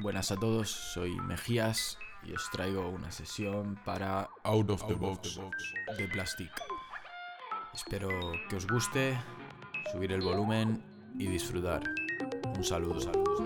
Buenas a todos, soy Mejías y os traigo una sesión para Out of the Box de Plastic. Espero que os guste, subir el volumen y disfrutar. Un saludo, saludos.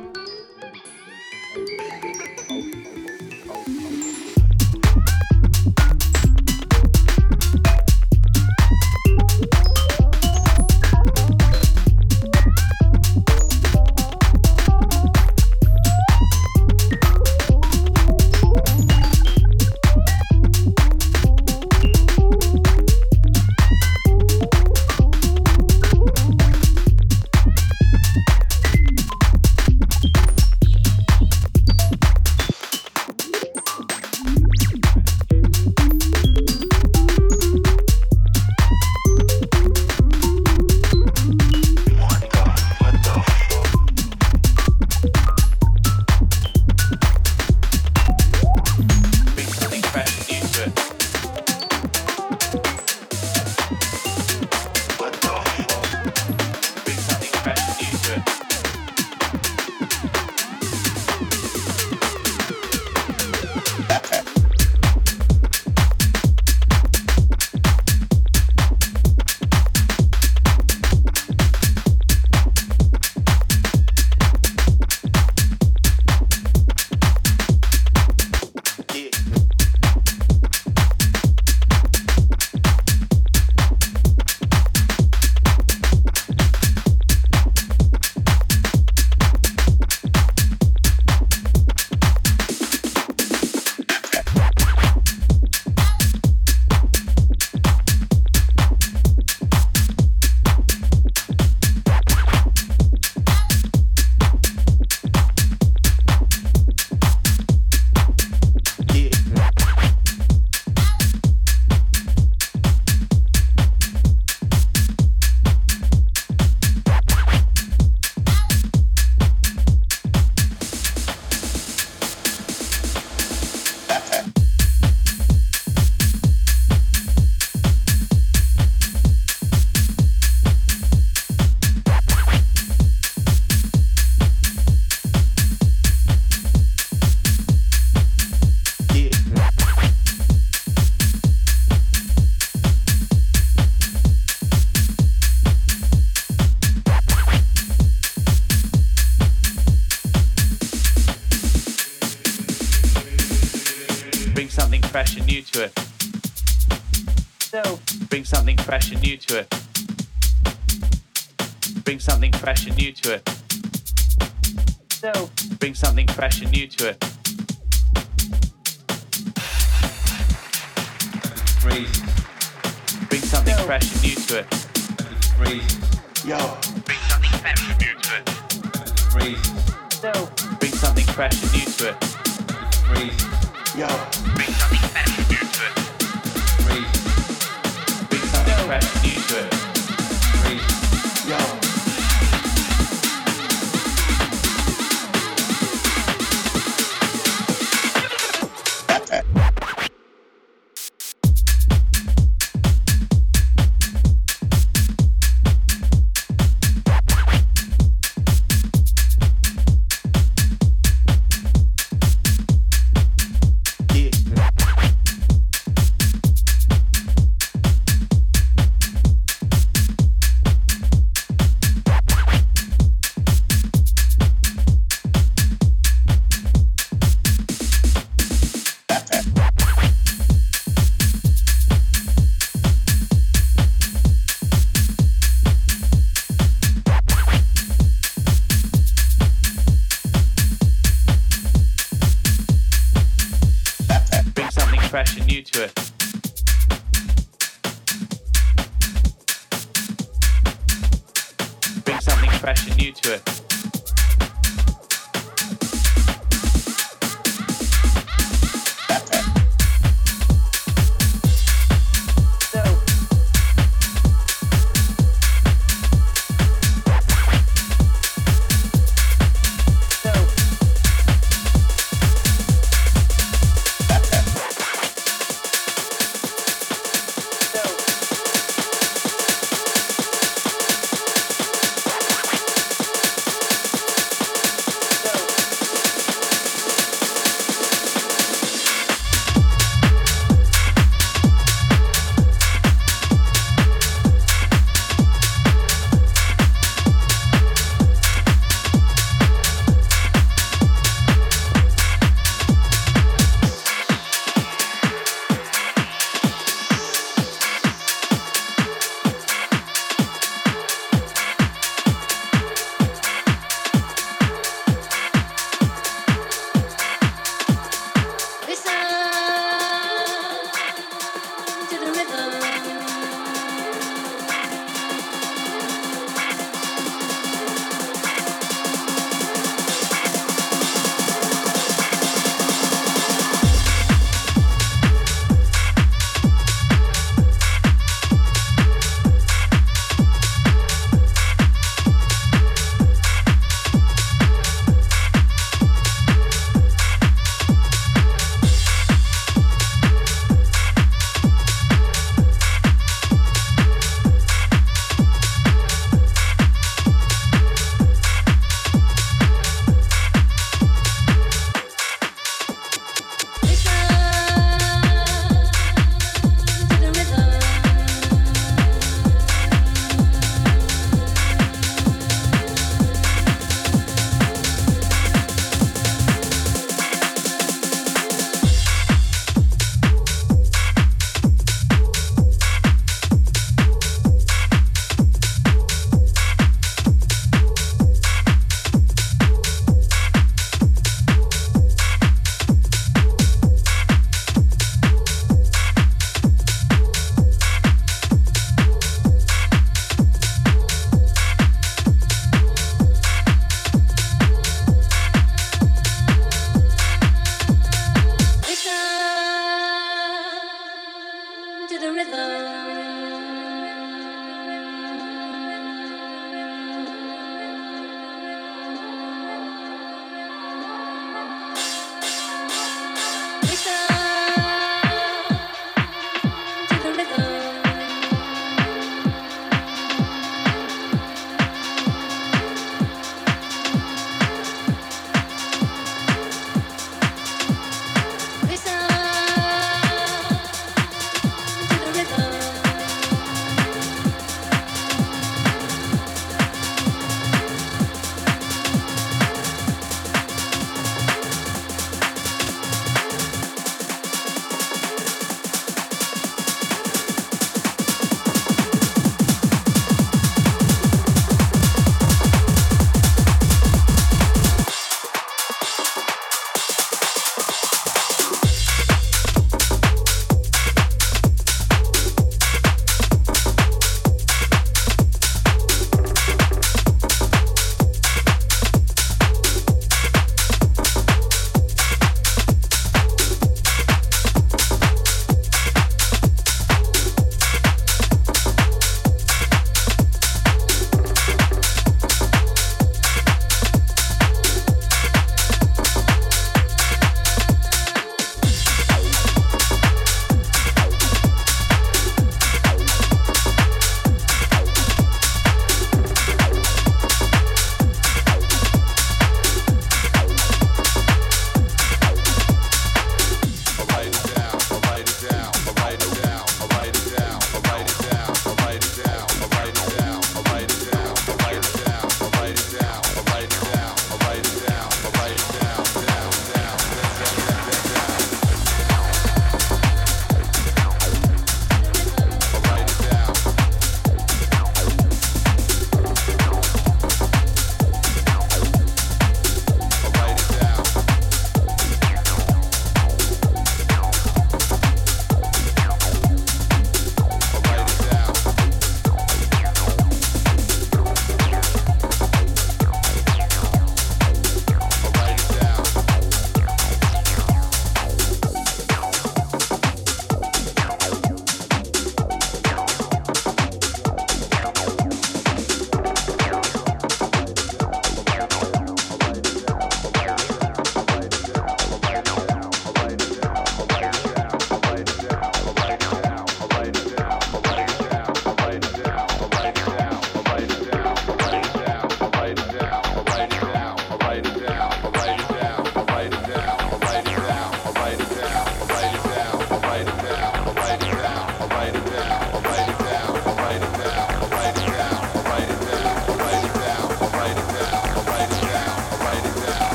To it. Bring something fresh and new to it. Crazy, Bring something fresh and new to it. crazy, Bring something fresh and new to it. crazy, Bring something fresh and new to it. crazy, Bring something fresh and new to it. crazy, Bring something fresh and new to it. crazy. Bring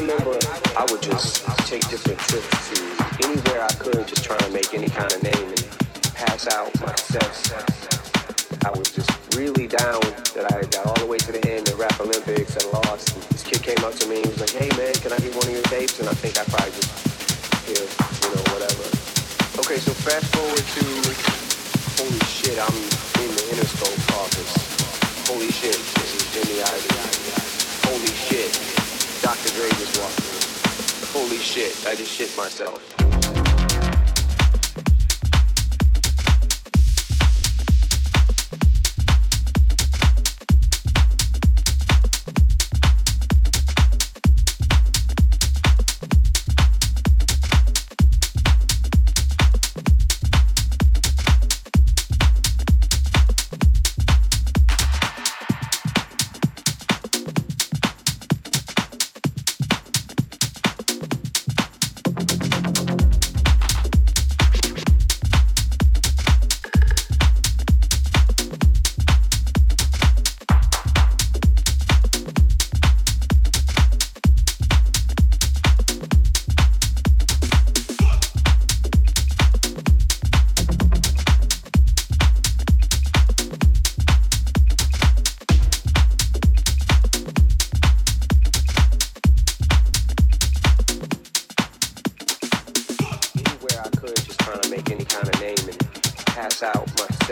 remember I would just take different trips to anywhere I could, just trying to make any kind of name and pass out myself. I was just really down that I got all the way to the end of Rap Olympics and lost. And this kid came up to me and was like, "Hey man, can I get one of your tapes?" And I think I probably just, yeah, you know, whatever. Okay, so fast forward to, holy shit, I'm in the Interscope office. Holy shit, this is Jimmy Iovine. Holy shit, Dr. Dre just walked in. Holy shit, I just shit myself.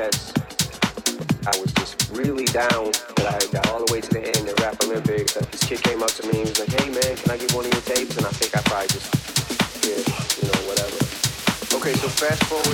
I was just really down but I got all the way to the end of Rap Olympics. Uh, This kid came up to me and was like, "Hey man, can I get one of your tapes?" And I think I probably just, yeah, you know, whatever. Okay, so fast forward